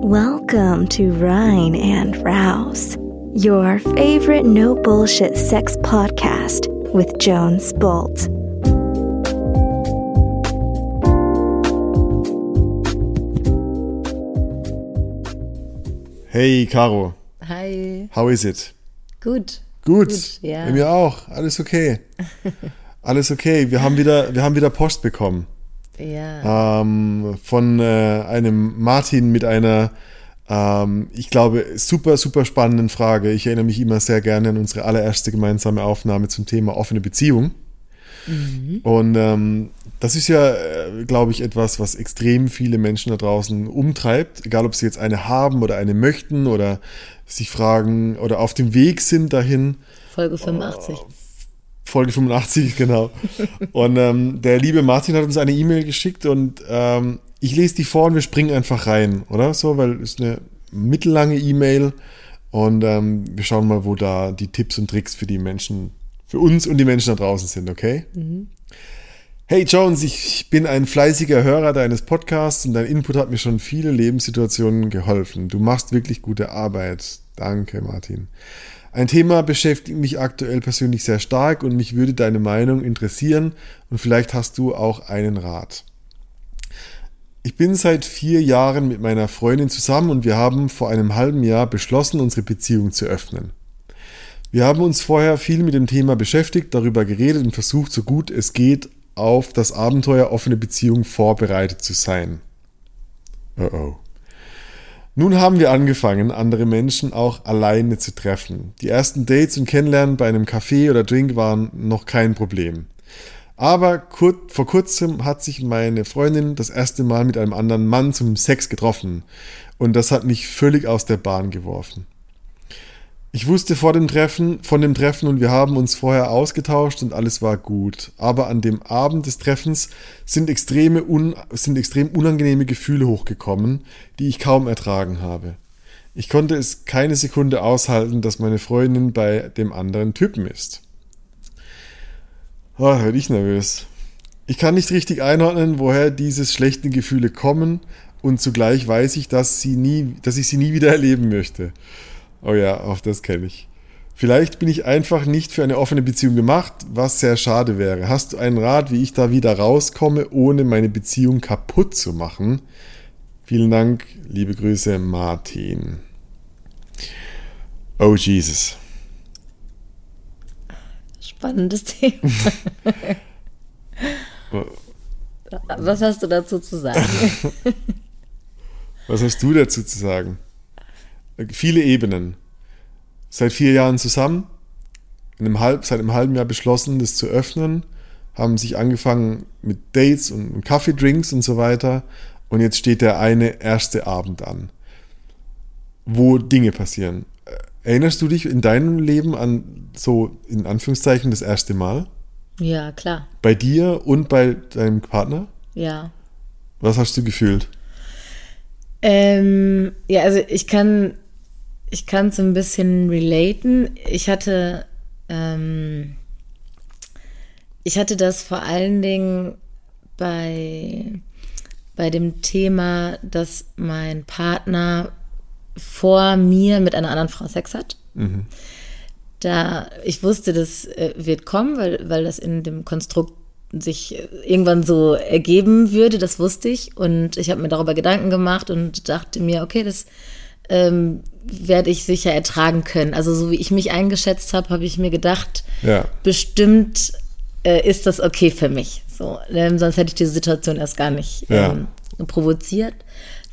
Welcome to Rhine and Rouse, your favorite no bullshit sex podcast with Jones Bolt. Hey, Caro. Hi. How is it? Gut. Gut. Gut, ja. Bei mir auch. Alles okay. Alles okay. Wir haben wieder, wir haben wieder Post bekommen. Ja. Ähm, von äh, einem Martin mit einer, ähm, ich glaube, super, super spannenden Frage. Ich erinnere mich immer sehr gerne an unsere allererste gemeinsame Aufnahme zum Thema offene Beziehung. Und ähm, das ist ja, äh, glaube ich, etwas, was extrem viele Menschen da draußen umtreibt, egal ob sie jetzt eine haben oder eine möchten oder sich fragen oder auf dem Weg sind dahin. Folge 85. Folge 85, genau. Und ähm, der liebe Martin hat uns eine E-Mail geschickt und ähm, ich lese die vor und wir springen einfach rein, oder? So, weil es ist eine mittellange E-Mail und ähm, wir schauen mal, wo da die Tipps und Tricks für die Menschen, für uns und die Menschen da draußen sind, okay? Hey Jones, ich bin ein fleißiger Hörer deines Podcasts und dein Input hat mir schon viele Lebenssituationen geholfen. Du machst wirklich gute Arbeit. Danke, Martin. Ein Thema beschäftigt mich aktuell persönlich sehr stark und mich würde deine Meinung interessieren und vielleicht hast du auch einen Rat. Ich bin seit vier Jahren mit meiner Freundin zusammen und wir haben vor einem halben Jahr beschlossen, unsere Beziehung zu öffnen. Wir haben uns vorher viel mit dem Thema beschäftigt, darüber geredet und versucht, so gut es geht, auf das Abenteuer offene Beziehung vorbereitet zu sein. Oh oh. Nun haben wir angefangen, andere Menschen auch alleine zu treffen. Die ersten Dates und Kennenlernen bei einem Café oder Drink waren noch kein Problem. Aber kur vor kurzem hat sich meine Freundin das erste Mal mit einem anderen Mann zum Sex getroffen. Und das hat mich völlig aus der Bahn geworfen. Ich wusste vor dem Treffen, von dem Treffen und wir haben uns vorher ausgetauscht und alles war gut. Aber an dem Abend des Treffens sind, extreme un, sind extrem unangenehme Gefühle hochgekommen, die ich kaum ertragen habe. Ich konnte es keine Sekunde aushalten, dass meine Freundin bei dem anderen Typen ist. Oh, da werde ich nervös. Ich kann nicht richtig einordnen, woher diese schlechten Gefühle kommen und zugleich weiß ich, dass, sie nie, dass ich sie nie wieder erleben möchte. Oh ja, auch das kenne ich. Vielleicht bin ich einfach nicht für eine offene Beziehung gemacht, was sehr schade wäre. Hast du einen Rat, wie ich da wieder rauskomme, ohne meine Beziehung kaputt zu machen? Vielen Dank, liebe Grüße, Martin. Oh Jesus. Spannendes Thema. Was hast du dazu zu sagen? Was hast du dazu zu sagen? Viele Ebenen. Seit vier Jahren zusammen, in einem halb, seit einem halben Jahr beschlossen, das zu öffnen, haben sich angefangen mit Dates und, und Kaffeedrinks und so weiter. Und jetzt steht der eine erste Abend an, wo Dinge passieren. Erinnerst du dich in deinem Leben an so in Anführungszeichen das erste Mal? Ja, klar. Bei dir und bei deinem Partner? Ja. Was hast du gefühlt? Ähm, ja, also ich kann, ich kann es ein bisschen relaten. Ich hatte, ähm, ich hatte das vor allen Dingen bei, bei dem Thema, dass mein Partner vor mir mit einer anderen Frau Sex hat. Da ich wusste, das äh, wird kommen, weil, weil das in dem Konstrukt sich äh, irgendwann so ergeben würde, das wusste ich. Und ich habe mir darüber Gedanken gemacht und dachte mir, okay, das ähm, werde ich sicher ertragen können. Also so wie ich mich eingeschätzt habe, habe ich mir gedacht, Ja. bestimmt äh, ist das okay für mich. So, ähm, sonst hätte ich diese Situation erst gar nicht Ja. ähm, provoziert.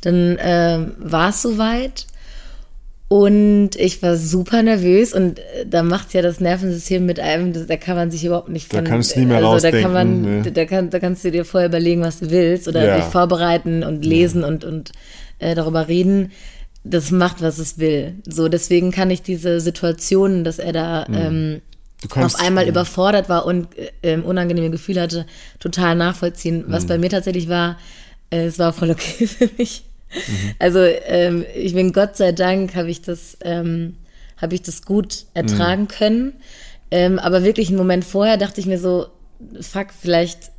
Dann ähm, war es soweit und ich war super nervös und äh, da macht ja das Nervensystem mit einem, das- da kann man sich überhaupt nicht Da von, kannst du nie mehr also da kann man, ne? da, kann, da kannst du dir vorher überlegen, was du willst oder Ja. dich vorbereiten und lesen und, und äh, darüber reden. Das macht, was es will. So, deswegen kann ich diese Situationen, dass er da ähm, Du kannst, auf einmal überfordert war und äh, ähm, unangenehme Gefühle hatte, total nachvollziehen. Was Mhm. bei mir tatsächlich war, äh, es war voll okay für mich. Mhm. Also ähm, ich bin Gott sei Dank habe ich das ähm, habe ich das gut ertragen Mhm. können. Ähm, aber wirklich einen Moment vorher dachte ich mir so, fuck, vielleicht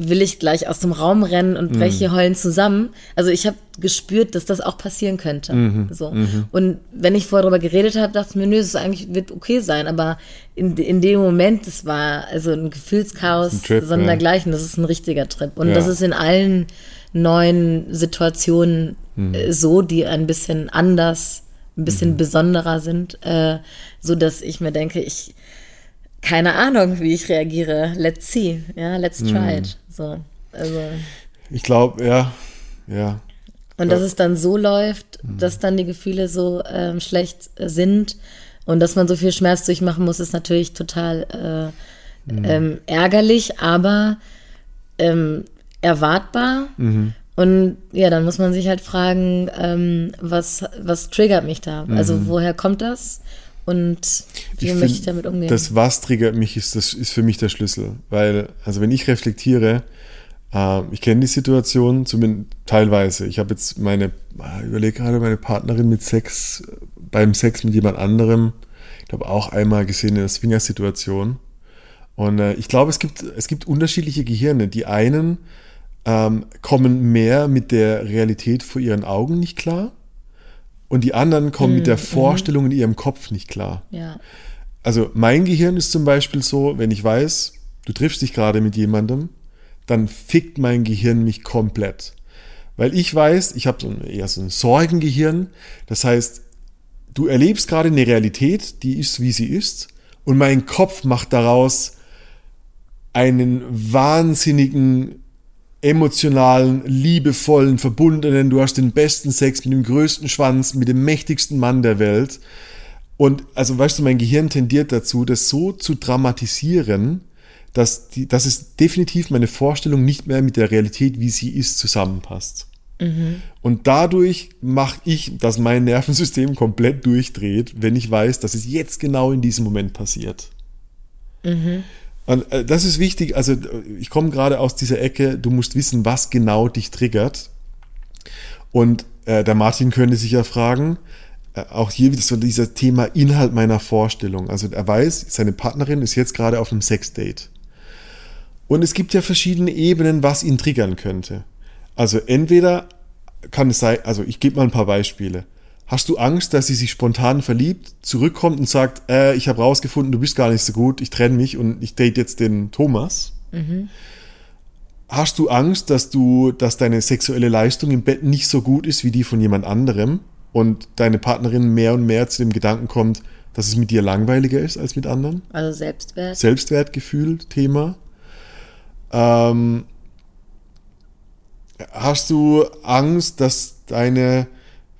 will ich gleich aus dem Raum rennen und Mhm. breche heulen zusammen. Also ich habe gespürt, dass das auch passieren könnte. Mhm. So. Und wenn ich vorher darüber geredet habe, dachte ich mir, nö, es ist eigentlich wird okay sein. Aber in, in dem Moment, das war also ein Gefühlschaos, Ein Trip, sondergleichen. Das ist ein richtiger Trip. Und Ja. das ist in allen neuen Situationen Mhm. äh, so, die ein bisschen anders, ein bisschen besonderer sind, äh, so dass ich mir denke, ich keine Ahnung, wie ich reagiere. Let's see, ja, let's Mhm. try it. So, also Ich glaube, ja, ja. und dass es dann so läuft, dass dann die Gefühle so ähm, schlecht äh, sind und dass man so viel Schmerz durchmachen muss, ist natürlich total äh, ähm, ärgerlich, aber ähm, erwartbar. Und ja, dann muss man sich halt fragen, ähm, was, was triggert mich da? Also woher kommt das? Und wie möchte ich damit umgehen? Das, was triggert mich, ist, das ist für mich der Schlüssel. Weil, also wenn ich reflektiere, äh, ich kenne die Situation zumindest teilweise. Ich habe jetzt meine, ich überlege gerade, meine Partnerin mit Sex, beim Sex mit jemand anderem, ich glaube auch einmal gesehen in der Swinger-Situation. Und äh, ich glaube, es gibt, es gibt unterschiedliche Gehirne. Die einen ähm, kommen mehr mit der Realität vor ihren Augen nicht klar. Und die anderen kommen mit der Vorstellung in ihrem Kopf nicht klar. ja. Also mein Gehirn ist zum Beispiel so, wenn ich weiß, du triffst dich gerade mit jemandem, dann fickt mein Gehirn mich komplett. Weil ich weiß, ich habe so ein, eher so ein Sorgengehirn. Das heißt, du erlebst gerade eine Realität, die ist, wie sie ist. Und mein Kopf macht daraus einen wahnsinnigen, emotionalen, liebevollen, verbundenen, du hast den besten Sex mit dem größten Schwanz, mit dem mächtigsten Mann der Welt. Und also weißt du, mein Gehirn tendiert dazu, das so zu dramatisieren, dass, die, dass es definitiv meine Vorstellung nicht mehr mit der Realität, wie sie ist, zusammenpasst. Und dadurch mache ich, dass mein Nervensystem komplett durchdreht, wenn ich weiß, dass es jetzt genau in diesem Moment passiert. Und äh, das ist wichtig. Also äh, ich komme gerade aus dieser Ecke. Du musst wissen, was genau dich triggert. Und äh, der Martin könnte sich ja fragen, äh, auch hier wieder so dieser Thema Inhalt meiner Vorstellung. Also er weiß, seine Partnerin ist jetzt gerade auf einem Sexdate. Und es gibt ja verschiedene Ebenen, was ihn triggern könnte. Also entweder kann es sein, also ich gebe mal ein paar Beispiele. Hast du Angst, dass sie sich spontan verliebt, zurückkommt und sagt, äh, ich habe rausgefunden, du bist gar nicht so gut, ich trenne mich und ich date jetzt den Thomas? Hast du Angst, dass du, dass deine sexuelle Leistung im Bett nicht so gut ist wie die von jemand anderem und deine Partnerin mehr und mehr zu dem Gedanken kommt, dass es mit dir langweiliger ist als mit anderen? Also Selbstwert. Selbstwertgefühl Thema. Ähm, hast du Angst, dass deine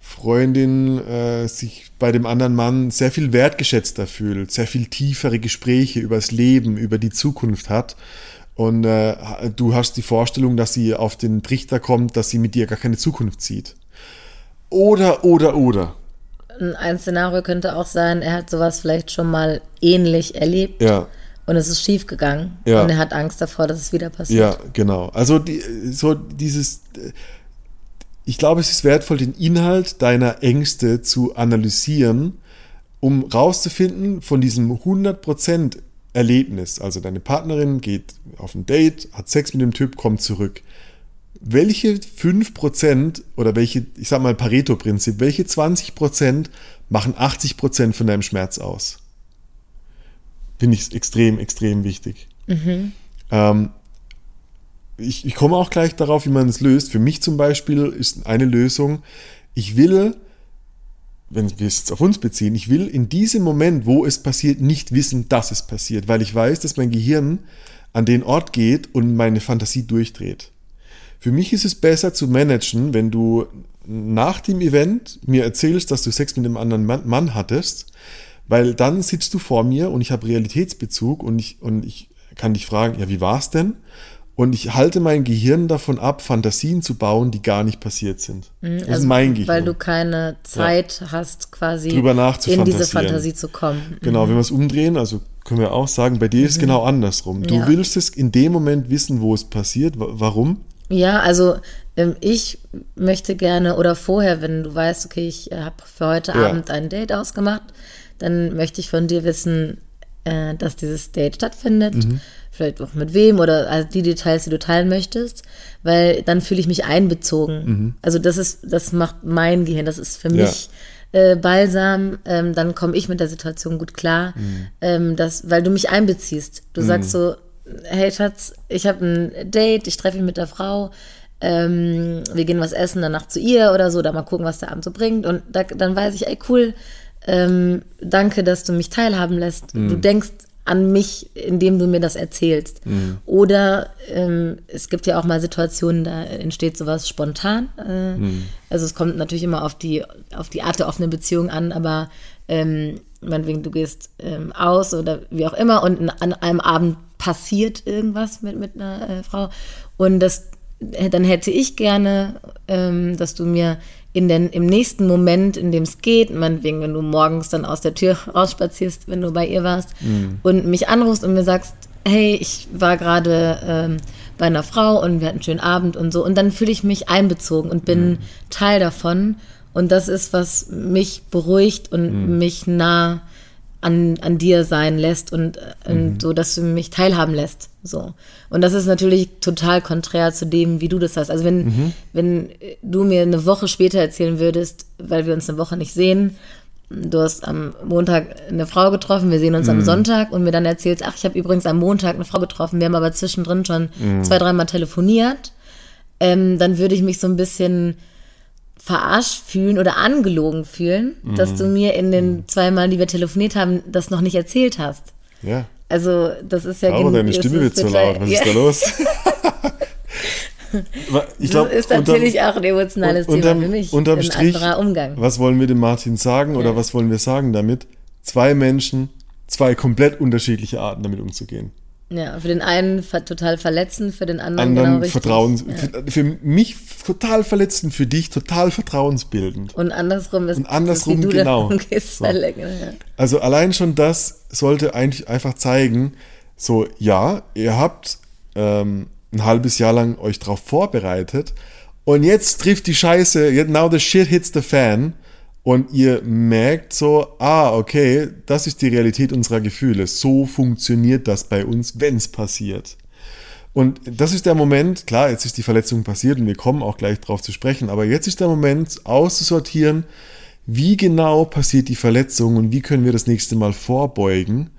Freundin äh, sich bei dem anderen Mann sehr viel wertgeschätzter fühlt, sehr viel tiefere Gespräche über das Leben, über die Zukunft hat und äh, du hast die Vorstellung, dass sie auf den Trichter kommt, dass sie mit dir gar keine Zukunft sieht. Oder, oder, oder. Ein Szenario könnte auch sein, er hat sowas vielleicht schon mal ähnlich erlebt Ja. und es ist schief gegangen Ja. und er hat Angst davor, dass es wieder passiert. Ja, genau. Also die, so dieses, ich glaube, es ist wertvoll, den Inhalt deiner Ängste zu analysieren, um rauszufinden von diesem 100% Erlebnis. Also deine Partnerin geht auf ein Date, hat Sex mit dem Typ, kommt zurück. Welche 5% oder welche, ich sag mal Pareto-Prinzip, welche 20% machen 80% von deinem Schmerz aus? Finde ich extrem, extrem wichtig. Ähm, ich, ich komme auch gleich darauf, wie man es löst. Für mich zum Beispiel ist eine Lösung, ich will, wenn wir es jetzt auf uns beziehen, ich will in diesem Moment, wo es passiert, nicht wissen, dass es passiert, weil ich weiß, dass mein Gehirn an den Ort geht und meine Fantasie durchdreht. Für mich ist es besser zu managen, wenn du nach dem Event mir erzählst, dass du Sex mit einem anderen Mann, hattest, weil dann sitzt du vor mir und ich habe Realitätsbezug und ich, und ich kann dich fragen, ja, wie war's denn? Und ich halte mein Gehirn davon ab, Fantasien zu bauen, die gar nicht passiert sind. Das ist mein Gehirn. Mhm, Also, Weil du keine Zeit hast, quasi Drüber in diese Fantasie zu kommen. Genau, wenn wir es umdrehen, also können wir auch sagen, bei dir ist es genau andersrum. Du Ja. willst es in dem Moment wissen, wo es passiert. Wa- Warum? Ja, also ähm, ich möchte gerne oder vorher, wenn du weißt, okay, ich habe für heute Ja. Abend ein Date ausgemacht, dann möchte ich von dir wissen, äh, dass dieses Date stattfindet. Vielleicht auch mit wem oder also die Details, die du teilen möchtest, weil dann fühle ich mich einbezogen. Also das ist, das macht mein Gehirn, das ist für Ja. mich äh, Balsam, ähm, dann komme ich mit der Situation gut klar, ähm, dass, weil du mich einbeziehst. Du sagst so, hey Schatz, ich habe ein Date, ich treffe mich mit der Frau, ähm, wir gehen was essen, danach zu ihr oder so, da mal gucken, was der Abend so bringt. Und da, dann weiß ich, ey cool, ähm, danke, dass du mich teilhaben lässt. Du denkst an mich, indem du mir das erzählst. Oder ähm, es gibt ja auch mal Situationen, da entsteht sowas spontan. Äh, Also es kommt natürlich immer auf die, auf die Art der offenen Beziehung an, aber ähm, meinetwegen, du gehst ähm, aus oder wie auch immer und an einem Abend passiert irgendwas mit, mit einer äh, Frau und das dann hätte ich gerne, ähm, dass du mir in den, im nächsten Moment, in dem es geht, meinetwegen, wenn du morgens dann aus der Tür rausspazierst, wenn du bei ihr warst und mich anrufst und mir sagst, hey, ich war gerade ähm, bei einer Frau und wir hatten einen schönen Abend und so. Und dann fühle ich mich einbezogen und bin Teil davon. Und das ist, was mich beruhigt und mich nah an, an dir sein lässt und, äh, und so, dass du mich teilhaben lässt. So. Und das ist natürlich total konträr zu dem, wie du das hast. Also wenn, wenn du mir eine Woche später erzählen würdest, weil wir uns eine Woche nicht sehen, du hast am Montag eine Frau getroffen, wir sehen uns am Sonntag und mir dann erzählst, ach, ich habe übrigens am Montag eine Frau getroffen, wir haben aber zwischendrin schon zwei, dreimal telefoniert, ähm, dann würde ich mich so ein bisschen verarscht fühlen oder angelogen fühlen, dass du mir in den zwei Mal, die wir telefoniert haben, das noch nicht erzählt hast. Ja. Also, das ist ja Aber deine Stimme wird so laut. Was ja, ist da los? ich glaub, Das ist unterm- natürlich auch ein emotionales un- Thema unterm- für mich. Unterm ein Strich, anderer Umgang. was wollen wir dem Martin sagen oder Ja. was wollen wir sagen damit? Zwei Menschen, zwei komplett unterschiedliche Arten damit umzugehen. Ja, für den einen total verletzend, für den anderen, Anderen genau richtig. Vertrauens, Ja. für, für mich total verletzend, für dich total vertrauensbildend. Und andersrum ist Und andersrum du genau. So. verlängern. Ja. Also allein schon das sollte eigentlich einfach zeigen, so ja, ihr habt ähm, ein halbes Jahr lang euch darauf vorbereitet und jetzt trifft die Scheiße, now the shit hits the fan und ihr merkt so, ah, okay, das ist die Realität unserer Gefühle. So funktioniert das bei uns, wenn es passiert. Und das ist der Moment, klar, jetzt ist die Verletzung passiert und wir kommen auch gleich drauf zu sprechen, aber jetzt ist der Moment auszusortieren, wie genau passiert die Verletzung und wie können wir das nächste Mal vorbeugen,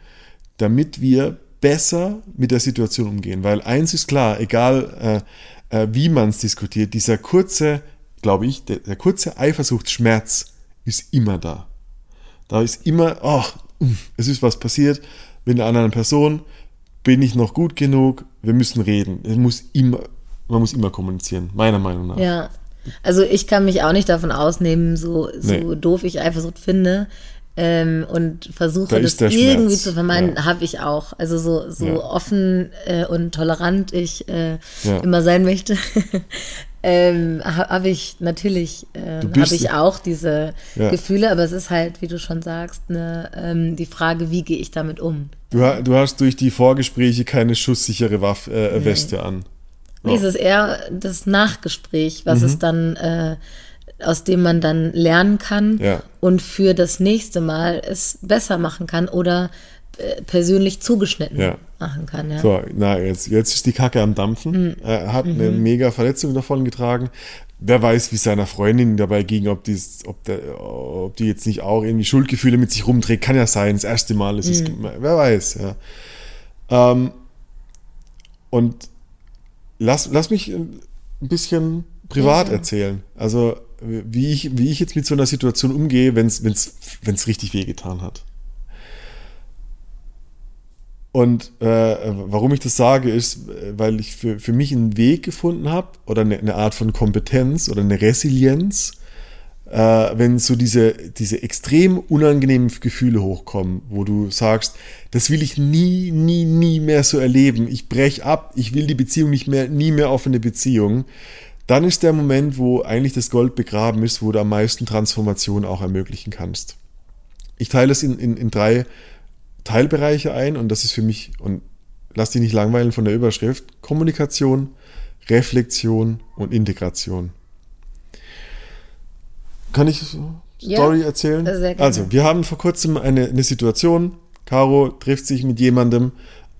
damit wir besser mit der Situation umgehen. Weil eins ist klar, egal äh, äh, wie man es diskutiert, dieser kurze, glaube ich, der, der kurze Eifersuchtsschmerz ist immer da. Da ist immer, ach, mm, es ist was passiert mit einer anderen Person, bin ich noch gut genug, wir müssen reden. Es muss immer, man muss immer kommunizieren, meiner Meinung nach. Ja, also ich kann mich auch nicht davon ausnehmen, so, so Nee. doof ich Eifersucht finde ähm, und versuche Da das irgendwie Schmerz, zu vermeiden, ja. habe ich auch. Also so, so Ja. offen äh, und tolerant ich äh, Ja. immer sein möchte, ähm, ha- habe ich natürlich, äh, habe ich auch diese Ja. Gefühle, aber es ist halt, wie du schon sagst, ne, ähm, die Frage, wie gehe ich damit um? Du, ha- du hast durch die Vorgespräche keine schusssichere Waffe, äh, Weste an. Nee, es ist eher das Nachgespräch, was Mhm. es dann, äh, aus dem man dann lernen kann Ja. und für das nächste Mal es besser machen kann oder persönlich zugeschnitten Ja. machen kann. Ja. So, na, jetzt, jetzt ist die Kacke am Dampfen. Er hat eine mega Verletzung davon getragen. Wer weiß, wie es seiner Freundin dabei ging, ob, dies, ob, der, ob die jetzt nicht auch irgendwie Schuldgefühle mit sich rumträgt. Kann ja sein, das erste Mal ist es. Wer weiß, ja. Ähm, und lass, lass mich ein bisschen privat Ja. erzählen. Also, wie ich, wie ich jetzt mit so einer Situation umgehe, wenn es richtig wehgetan hat. Und äh, warum ich das sage, ist, weil ich für, für mich einen Weg gefunden habe oder eine, eine Art von Kompetenz oder eine Resilienz, äh, wenn so diese, diese extrem unangenehmen Gefühle hochkommen, wo du sagst, das will ich nie, nie, nie mehr so erleben. Ich brech ab, ich will die Beziehung nicht mehr, nie mehr offene Beziehung. Dann ist der Moment, wo eigentlich das Gold begraben ist, wo du am meisten Transformation auch ermöglichen kannst. Ich teile es in, in, in drei Teilbereiche ein und das ist für mich, und lass dich nicht langweilen von der Überschrift, Kommunikation, Reflexion und Integration. Kann ich Ja, Story erzählen? sehr gerne. Also, wir haben vor kurzem eine, eine Situation, Caro trifft sich mit jemandem,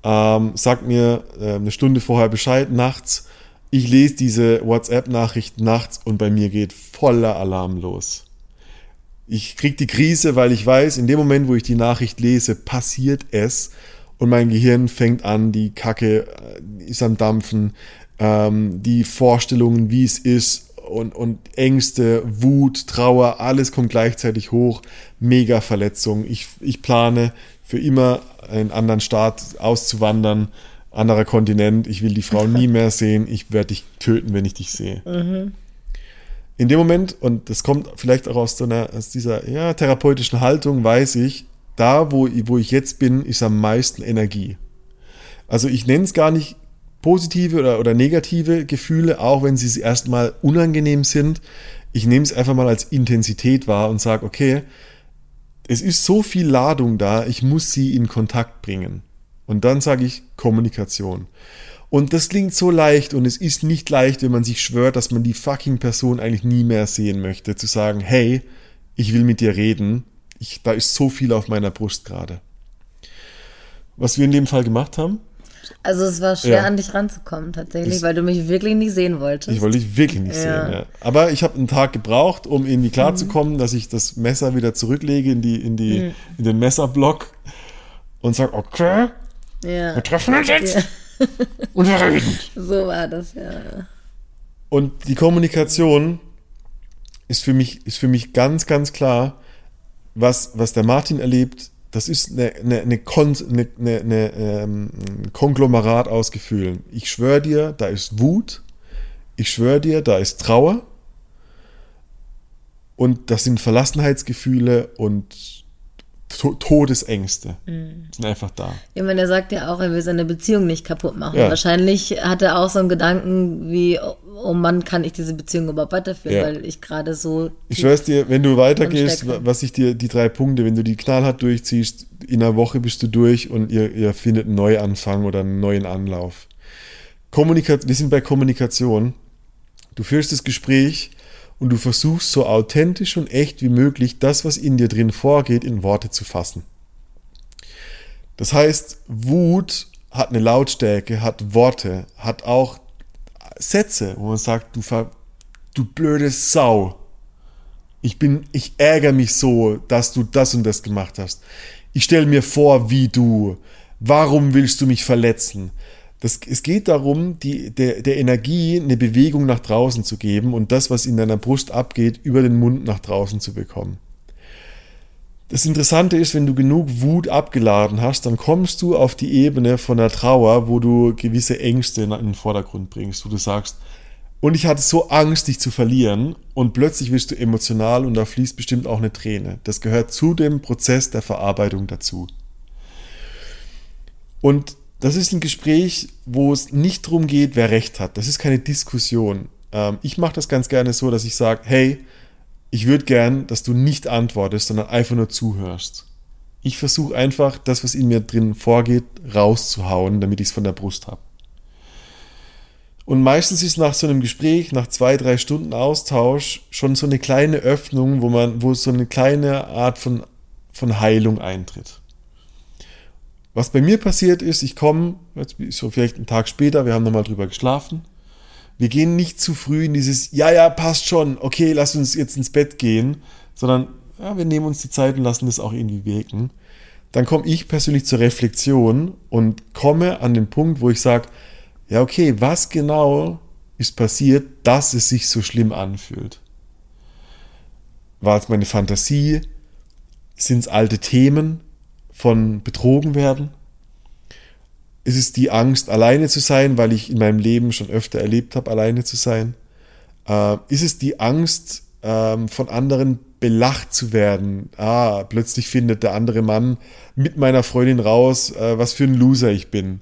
ähm, sagt mir äh, eine Stunde vorher Bescheid nachts. Ich lese diese WhatsApp-Nachricht nachts und bei mir geht voller Alarm los. Ich krieg die Krise, weil ich weiß, in dem Moment, wo ich die Nachricht lese, passiert es und mein Gehirn fängt an, die Kacke äh, ist am Dampfen, ähm, die Vorstellungen, wie es ist und, und Ängste, Wut, Trauer, alles kommt gleichzeitig hoch, mega Verletzung. Ich, ich plane für immer einen anderen Staat auszuwandern, anderer Kontinent, ich will die Frau nie mehr sehen, ich werde dich töten, wenn ich dich sehe. Mhm. In dem Moment, und das kommt vielleicht auch aus, so einer, aus dieser ja, therapeutischen Haltung, weiß ich, da, wo, wo ich jetzt bin, ist am meisten Energie. Also ich nenne es gar nicht positive oder, oder negative Gefühle, auch wenn sie erstmal unangenehm sind. Ich nehme es einfach mal als Intensität wahr und sage, okay, es ist so viel Ladung da, ich muss sie in Kontakt bringen. Und dann sage ich Kommunikation. Und das klingt so leicht und es ist nicht leicht, wenn man sich schwört, dass man die fucking Person eigentlich nie mehr sehen möchte, zu sagen, hey, ich will mit dir reden, ich, da ist so viel auf meiner Brust gerade. Was wir in dem Fall gemacht haben, also es war schwer, ja. an dich ranzukommen tatsächlich, ich, weil du mich wirklich nicht sehen wolltest. Ich wollte dich wirklich nicht ja. sehen, ja. Aber ich habe einen Tag gebraucht, um irgendwie klarzukommen, mhm. dass ich das Messer wieder zurücklege in, die, in, die, mhm. in den Messerblock und sage, okay, wir treffen uns jetzt reden. So war das, ja. Und die Kommunikation ist für mich, ist für mich ganz, ganz klar, was, was der Martin erlebt, das ist eine, eine, eine, Kon eine, eine, eine ähm, Konglomerat aus Gefühlen. Ich schwöre dir, da ist Wut, ich schwöre dir, da ist Trauer und das sind Verlassenheitsgefühle und Todesängste mhm. sind einfach da. Ich meine, er sagt ja auch, er will seine Beziehung nicht kaputt machen. Ja. Wahrscheinlich hat er auch so einen Gedanken wie, oh Mann, kann ich diese Beziehung überhaupt weiterführen, ja. weil ich gerade so. Ich schwör's dir, wenn du weitergehst, was ich dir, die drei Punkte, wenn du die knallhart durchziehst, in einer Woche bist du durch und ihr, ihr findet einen Neuanfang oder einen neuen Anlauf. Kommunikation, wir sind bei Kommunikation. Du führst das Gespräch und du versuchst so authentisch und echt wie möglich das, was in dir drin vorgeht, in Worte zu fassen. Das heißt, Wut hat eine Lautstärke, hat Worte, hat auch Sätze, wo man sagt, du, ver, du blöde Sau. Ich bin, ich ärgere mich so, dass du das und das gemacht hast. Ich stelle mir vor, wie du. Warum willst du mich verletzen? Das, es geht darum, die, der, der Energie eine Bewegung nach draußen zu geben und das, was in deiner Brust abgeht, über den Mund nach draußen zu bekommen. Das Interessante ist, wenn du genug Wut abgeladen hast, dann kommst du auf die Ebene von der Trauer, wo du gewisse Ängste in den Vordergrund bringst, wo du sagst, und ich hatte so Angst, dich zu verlieren, und plötzlich wirst du emotional und da fließt bestimmt auch eine Träne. Das gehört zu dem Prozess der Verarbeitung dazu. Und das ist ein Gespräch, wo es nicht darum geht, wer recht hat. Das ist keine Diskussion. Ähm, ich mache das ganz gerne so, dass ich sage, hey, ich würde gern, dass du nicht antwortest, sondern einfach nur zuhörst. Ich versuche einfach, das, was in mir drin vorgeht, rauszuhauen, damit ich es von der Brust habe. Und meistens ist nach so einem Gespräch, nach zwei, drei Stunden Austausch, schon so eine kleine Öffnung, wo man, wo so eine kleine Art von, von Heilung eintritt. Was bei mir passiert ist, ich komme, so vielleicht einen Tag später, wir haben nochmal drüber geschlafen. Wir gehen nicht zu früh in dieses, ja, ja, passt schon, okay, lass uns jetzt ins Bett gehen, sondern ja, wir nehmen uns die Zeit und lassen das auch irgendwie wirken. Dann komme ich persönlich zur Reflexion und komme an den Punkt, wo ich sage, ja, okay, was genau ist passiert, dass es sich so schlimm anfühlt? War es meine Fantasie? Sind es alte Themen? Von betrogen werden? Ist es die Angst, alleine zu sein, weil ich in meinem Leben schon öfter erlebt habe, alleine zu sein? Äh, ist es die Angst, ähm, von anderen belacht zu werden? Ah, plötzlich findet der andere Mann mit meiner Freundin raus, äh, was für ein Loser ich bin.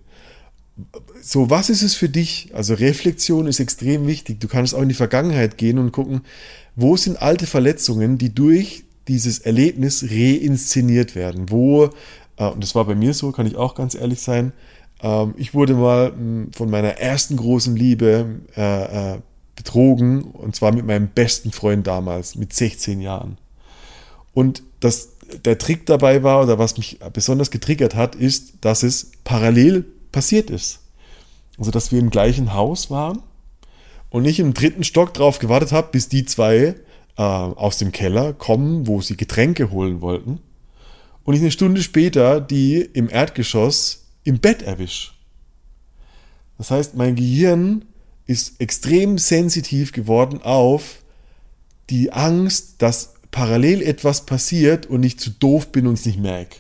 So, was ist es für dich? Also Reflexion ist extrem wichtig. Du kannst auch in die Vergangenheit gehen und gucken, wo sind alte Verletzungen, die durch dieses Erlebnis reinszeniert werden, wo, äh, und das war bei mir so, kann ich auch ganz ehrlich sein, ähm, ich wurde mal mh, von meiner ersten großen Liebe äh, äh, betrogen, und zwar mit meinem besten Freund damals, mit 16 Jahren. Und das der Trick dabei war oder was mich besonders getriggert hat, ist, dass es parallel passiert ist. Also, dass wir im gleichen Haus waren und ich im dritten Stock drauf gewartet habe, bis die zwei äh, aus dem Keller kommen, wo sie Getränke holen wollten. Und ich eine Stunde später die im Erdgeschoss im Bett erwische. Das heißt, mein Gehirn ist extrem sensitiv geworden auf die Angst, dass parallel etwas passiert und ich zu doof bin und es nicht merke.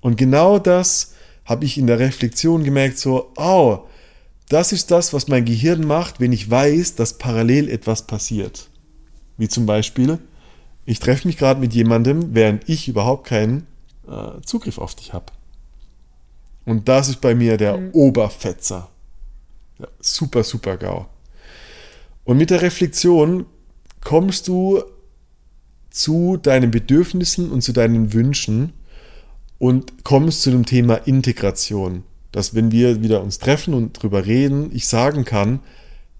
Und genau das habe ich in der Reflexion gemerkt, so, oh, das ist das, was mein Gehirn macht, wenn ich weiß, dass parallel etwas passiert. Wie zum Beispiel, ich treffe mich gerade mit jemandem, während ich überhaupt keinen äh, Zugriff auf dich habe. Und das ist bei mir der mhm. Oberfetzer. Ja, super, super GAU. Und mit der Reflexion kommst du zu deinen Bedürfnissen und zu deinen Wünschen und kommst zu dem Thema Integration. Dass wenn wir wieder uns treffen und drüber reden, ich sagen kann,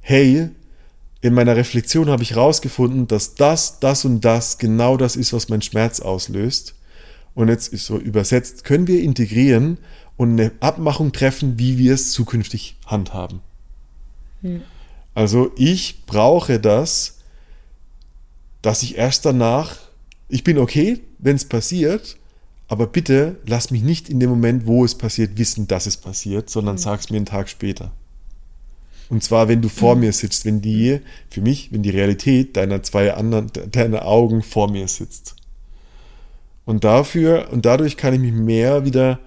hey, in meiner Reflexion habe ich herausgefunden, dass das, das und das genau das ist, was mein Schmerz auslöst. Und jetzt ist so übersetzt, können wir integrieren und eine Abmachung treffen, wie wir es zukünftig handhaben. Hm. Also ich brauche das, dass ich erst danach, ich bin okay, wenn es passiert, aber bitte lass mich nicht in dem Moment, wo es passiert, wissen, dass es passiert, sondern hm. es mir einen Tag später. Und zwar, wenn du vor mir sitzt, wenn die, für mich, wenn die Realität deiner zwei anderen, deiner Augen vor mir sitzt. Und dafür, und dadurch kann ich mich mehr wieder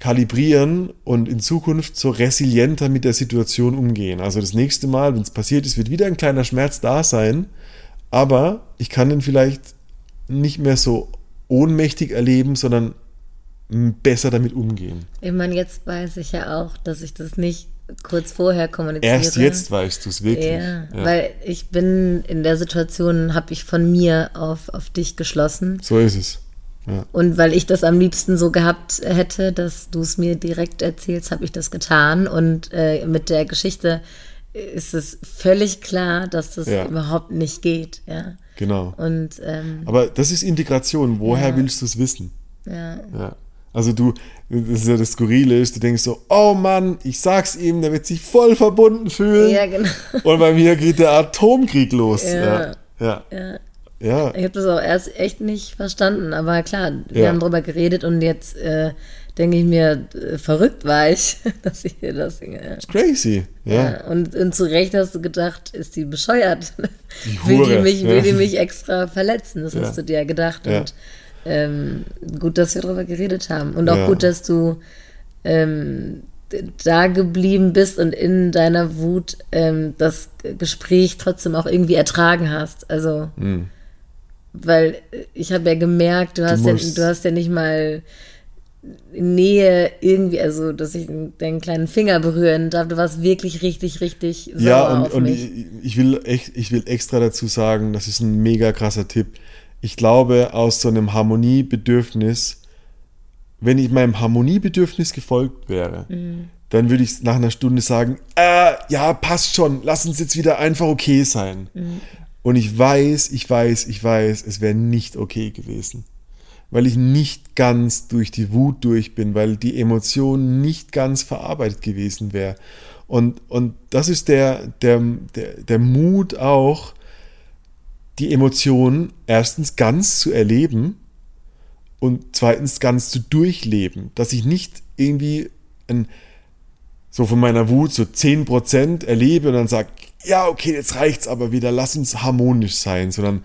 kalibrieren und in Zukunft so resilienter mit der Situation umgehen. Also das nächste Mal, wenn es passiert ist, wird wieder ein kleiner Schmerz da sein, aber ich kann den vielleicht nicht mehr so ohnmächtig erleben, sondern besser damit umgehen. Ich meine, jetzt weiß ich ja auch, dass ich das nicht kurz vorher kommuniziere. Erst jetzt weißt du es wirklich. Ja, ja, weil ich bin in der Situation, habe ich von mir auf, auf dich geschlossen. So ist es. Und weil ich das am liebsten so gehabt hätte, dass du es mir direkt erzählst, habe ich das getan. Und äh, mit der Geschichte ist es völlig klar, dass das ja. überhaupt nicht geht. Ja. Genau. Und, ähm, Aber das ist Integration. Woher ja. willst du es wissen? Ja. Also du, das ist ja das Skurrile ist, du denkst so, oh Mann, ich sag's ihm, der wird sich voll verbunden fühlen. Ja, genau. Und bei mir geht der Atomkrieg los. Ja. ja. ja. Ja. Ich habe das auch erst echt nicht verstanden, aber klar, wir ja. haben drüber geredet und jetzt äh, denke ich mir, äh, verrückt war ich, dass ich hier das singe. Ja. Crazy, ja. Und, und zu Recht hast du gedacht, ist die bescheuert? Die Hure. will, die mich, will die mich extra verletzen? Das hast du dir ja gedacht. Und ähm, gut, dass wir darüber geredet haben. Und auch gut, dass du ähm, da geblieben bist und in deiner Wut ähm, das Gespräch trotzdem auch irgendwie ertragen hast. Also. Mhm weil ich habe ja gemerkt, du hast, du, ja, du hast ja nicht mal Nähe irgendwie, also dass ich deinen kleinen Finger berühren darf. Du warst wirklich richtig, richtig sauer Ja, und, auf und mich. Ich, ich, will echt, ich will extra dazu sagen, das ist ein mega krasser Tipp. Ich glaube, aus so einem Harmoniebedürfnis, wenn ich meinem Harmoniebedürfnis gefolgt wäre, mhm. dann würde ich nach einer Stunde sagen, äh, ja, passt schon, lass uns jetzt wieder einfach okay sein. Mhm. Und ich weiß, ich weiß, ich weiß, es wäre nicht okay gewesen. Weil ich nicht ganz durch die Wut durch bin, weil die Emotion nicht ganz verarbeitet gewesen wäre. Und, und das ist der, der, der, der Mut auch, die Emotionen erstens ganz zu erleben und zweitens ganz zu durchleben. Dass ich nicht irgendwie ein, so von meiner Wut so 10% erlebe und dann sage, ja, okay, jetzt reicht's aber wieder, lass uns harmonisch sein, sondern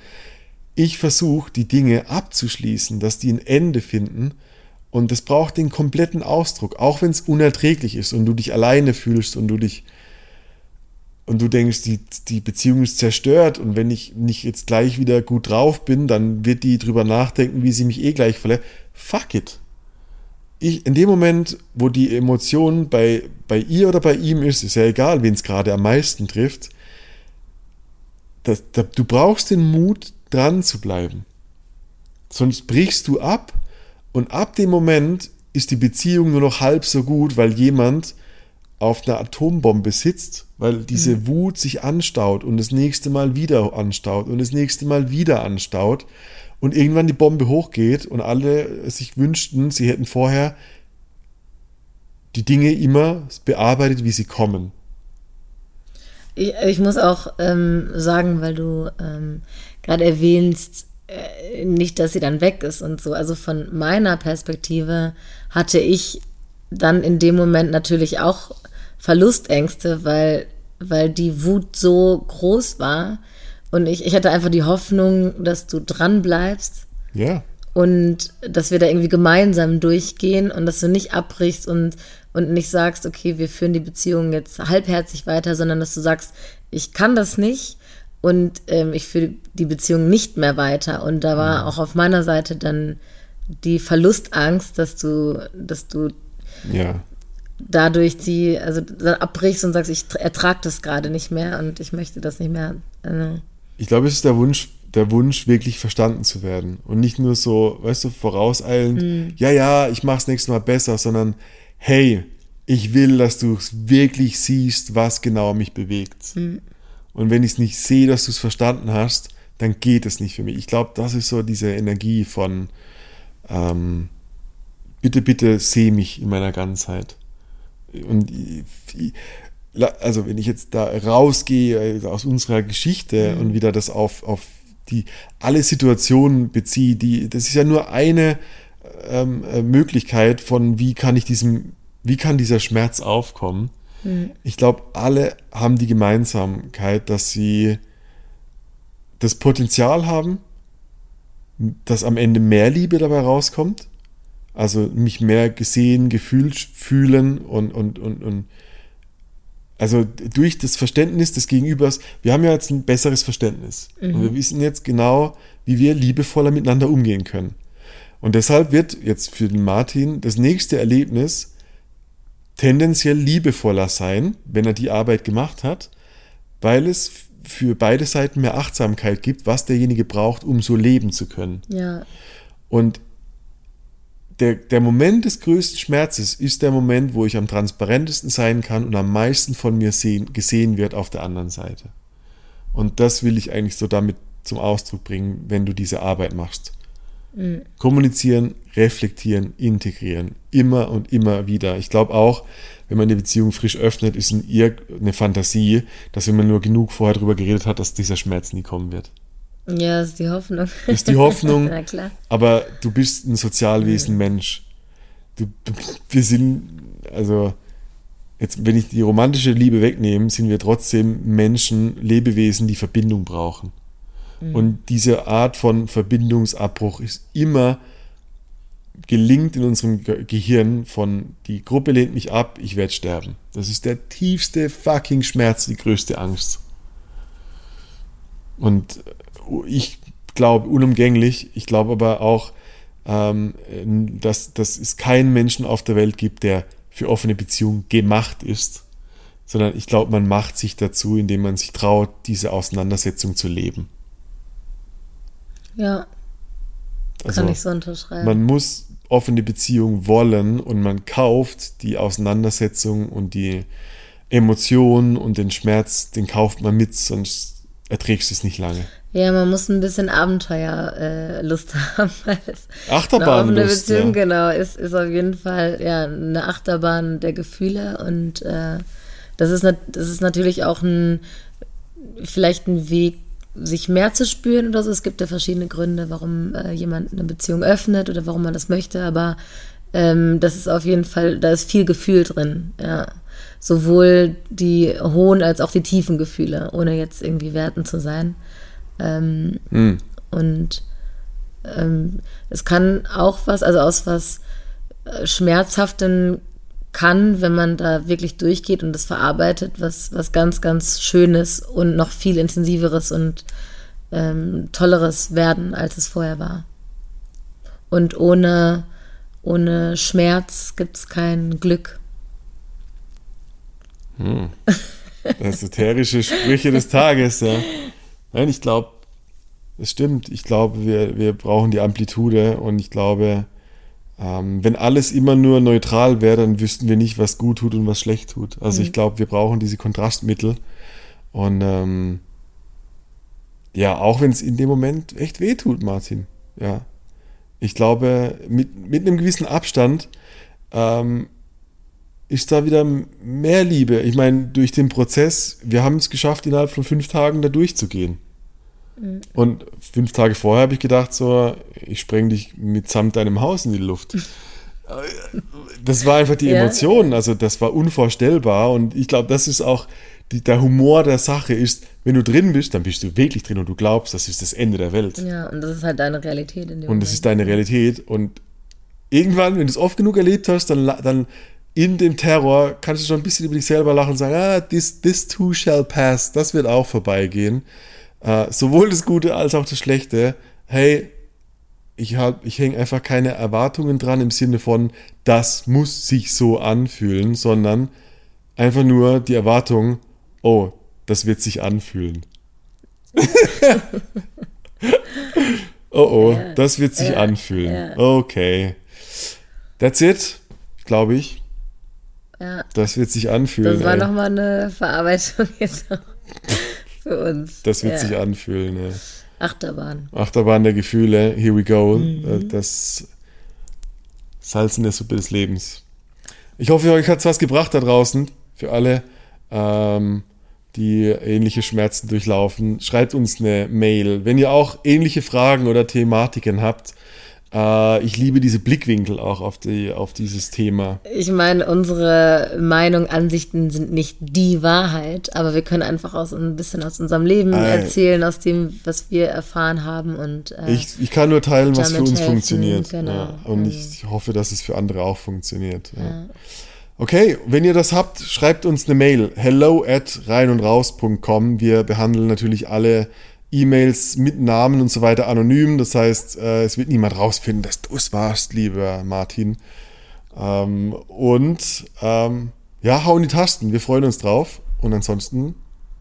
ich versuche, die Dinge abzuschließen, dass die ein Ende finden. Und das braucht den kompletten Ausdruck, auch wenn es unerträglich ist und du dich alleine fühlst und du dich und du denkst, die, die Beziehung ist zerstört und wenn ich nicht jetzt gleich wieder gut drauf bin, dann wird die drüber nachdenken, wie sie mich eh gleich verletzt. Fuck it ich, in dem Moment, wo die Emotion bei, bei ihr oder bei ihm ist, ist ja egal, wen es gerade am meisten trifft, das, das, du brauchst den Mut, dran zu bleiben. Sonst brichst du ab und ab dem Moment ist die Beziehung nur noch halb so gut, weil jemand auf einer Atombombe sitzt, weil diese Mhm. Wut sich anstaut und das nächste Mal wieder anstaut und das nächste Mal wieder anstaut und irgendwann die Bombe hochgeht und alle sich wünschten, sie hätten vorher die Dinge immer bearbeitet, wie sie kommen. Ich, ich muss auch ähm, sagen, weil du ähm, gerade erwähnst, äh, nicht, dass sie dann weg ist und so. Also von meiner Perspektive hatte ich dann in dem Moment natürlich auch Verlustängste, weil, weil die Wut so groß war. Und ich, ich hatte einfach die Hoffnung, dass du dran bleibst Ja. und dass wir da irgendwie gemeinsam durchgehen und dass du nicht abbrichst und, und nicht sagst, okay, wir führen die Beziehung jetzt halbherzig weiter, sondern dass du sagst, ich kann das nicht und ähm, ich führe die Beziehung nicht mehr weiter. Und da war auch auf meiner Seite dann die Verlustangst, dass du, dass du Ja. Dadurch die, also dann abbrichst und sagst, ich ertrage das gerade nicht mehr und ich möchte das nicht mehr. Also, Ich glaube, es ist der Wunsch, der Wunsch, wirklich verstanden zu werden. Und nicht nur so, weißt du, vorauseilend, ja, ja, ich mach's nächstes Mal besser, sondern hey, ich will, dass du wirklich siehst, was genau mich bewegt. Und wenn ich es nicht sehe, dass du es verstanden hast, dann geht es nicht für mich. Ich glaube, das ist so diese Energie von ähm, bitte, bitte seh mich in meiner Ganzheit. Und ich, also wenn ich jetzt da rausgehe aus unserer Geschichte und wieder das auf, auf die alle Situationen beziehe, die, das ist ja nur eine ähm, äh, Möglichkeit von wie kann ich diesem, wie kann dieser Schmerz aufkommen. Ich glaube, alle haben die Gemeinsamkeit, dass sie das Potenzial haben, dass am Ende mehr Liebe dabei rauskommt. Also mich mehr gesehen, gefühlt fühlen und, und, und, und also durch das Verständnis des Gegenübers, wir haben ja jetzt ein besseres Verständnis. Und wir wissen jetzt genau, wie wir liebevoller miteinander umgehen können. Und deshalb wird jetzt für den Martin das nächste Erlebnis tendenziell liebevoller sein, wenn er die Arbeit gemacht hat, weil es für beide Seiten mehr Achtsamkeit gibt, was derjenige braucht, um so leben zu können. ja, Und der, der Moment des größten Schmerzes ist der Moment, wo ich am transparentesten sein kann und am meisten von mir sehen, gesehen wird auf der anderen Seite. Und das will ich eigentlich so damit zum Ausdruck bringen, wenn du diese Arbeit machst. Kommunizieren, reflektieren, integrieren. Immer und immer wieder. Ich glaube auch, wenn man eine Beziehung frisch öffnet, ist in ihr eine Fantasie, dass wenn man nur genug vorher darüber geredet hat, dass dieser Schmerz nie kommen wird. Ja, das ist die Hoffnung. ist die Hoffnung. Na klar. Aber du bist ein Sozialwesen Mensch. Du, du, wir sind, also, jetzt, wenn ich die romantische Liebe wegnehme, sind wir trotzdem Menschen, Lebewesen, die Verbindung brauchen. Und diese Art von Verbindungsabbruch ist immer gelingt in unserem Ge Gehirn von die Gruppe lehnt mich ab, ich werde sterben. Das ist der tiefste fucking Schmerz, die größte Angst. Und ich glaube unumgänglich, ich glaube aber auch, ähm, dass, dass es keinen Menschen auf der Welt gibt, der für offene Beziehungen gemacht ist, sondern ich glaube, man macht sich dazu, indem man sich traut, diese Auseinandersetzung zu leben. Ja, Also, kann ich so unterschreiben. man muss offene Beziehung wollen und man kauft die Auseinandersetzung und die Emotionen und den Schmerz, den kauft man mit, sonst erträgst du es nicht lange. Ja, man muss ein bisschen Abenteuerlust äh, haben. Achterbahnlust, Beziehung, ja. genau, ist, ist auf jeden Fall ja, eine Achterbahn der Gefühle und äh, das, ist, nat- das ist natürlich auch ein, vielleicht ein Weg, sich mehr zu spüren oder so. Es gibt ja verschiedene Gründe, warum äh, jemand eine Beziehung öffnet oder warum man das möchte, aber ähm, das ist auf jeden Fall, da ist viel Gefühl drin, ja. Sowohl die hohen als auch die tiefen Gefühle, ohne jetzt irgendwie werten zu sein. Ähm, Und ähm, es kann auch was, also aus was äh, Schmerzhaftem kann, wenn man da wirklich durchgeht und das verarbeitet, was, was ganz, ganz Schönes und noch viel intensiveres und ähm, Tolleres werden, als es vorher war. Und ohne, ohne Schmerz gibt es kein Glück. Esoterische Sprüche des Tages, ja. Nein, ich glaube, es stimmt. Ich glaube, wir, wir brauchen die Amplitude und ich glaube, Ähm, wenn alles immer nur neutral wäre, dann wüssten wir nicht, was gut tut und was schlecht tut. Also ich glaube, wir brauchen diese Kontrastmittel. Und ähm, ja, auch wenn es in dem Moment echt weh tut, Martin. Ja. Ich glaube, mit, mit einem gewissen Abstand ähm, ist da wieder mehr Liebe. Ich meine, durch den Prozess, wir haben es geschafft, innerhalb von fünf Tagen da durchzugehen. Mhm. Und fünf Tage vorher habe ich gedacht, so, ich spreng dich mitsamt deinem Haus in die Luft. Das war einfach die ja. Emotion, also das war unvorstellbar und ich glaube, das ist auch die, der Humor der Sache ist, wenn du drin bist, dann bist du wirklich drin und du glaubst, das ist das Ende der Welt. Ja, und das ist halt deine Realität in dem Und das ist deine Realität und irgendwann, wenn du es oft genug erlebt hast, dann, dann in dem Terror kannst du schon ein bisschen über dich selber lachen und sagen, ah, this, this too shall pass, das wird auch vorbeigehen. Uh, sowohl das Gute als auch das Schlechte. Hey, ich, ich hänge einfach keine Erwartungen dran im Sinne von, das muss sich so anfühlen, sondern einfach nur die Erwartung, oh, das wird sich anfühlen. oh oh, das wird sich anfühlen. Okay. That's it, glaube ich. Ja. Das wird sich anfühlen. Das war nochmal eine Verarbeitung jetzt auch für uns. Das wird sich anfühlen. Ja. Achterbahn. Achterbahn der Gefühle, here we go. Mhm. Das Salz in der Suppe des Lebens. Ich hoffe, euch hat es was gebracht da draußen. Für alle. Ähm, die ähnliche Schmerzen durchlaufen, schreibt uns eine Mail. Wenn ihr auch ähnliche Fragen oder Thematiken habt, äh, ich liebe diese Blickwinkel auch auf, die, auf dieses Thema. Ich meine, unsere Meinung, Ansichten sind nicht die Wahrheit, aber wir können einfach aus, ein bisschen aus unserem Leben äh, erzählen, aus dem, was wir erfahren haben. Und, äh, ich, ich kann nur teilen, was für uns helfen. funktioniert. Genau. Ja, und ich hoffe, dass es für andere auch funktioniert. Ja. Ja. Okay, wenn ihr das habt, schreibt uns eine Mail. Hello at reinundraus.com. Wir behandeln natürlich alle E-Mails mit Namen und so weiter anonym. Das heißt, äh, es wird niemand rausfinden, dass du es warst, lieber Martin. Ähm, und ähm, ja, hau in die Tasten. Wir freuen uns drauf. Und ansonsten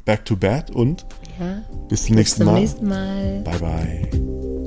back to bed und ja, bis zum, nächsten, bis zum nächsten Mal. Bye bye.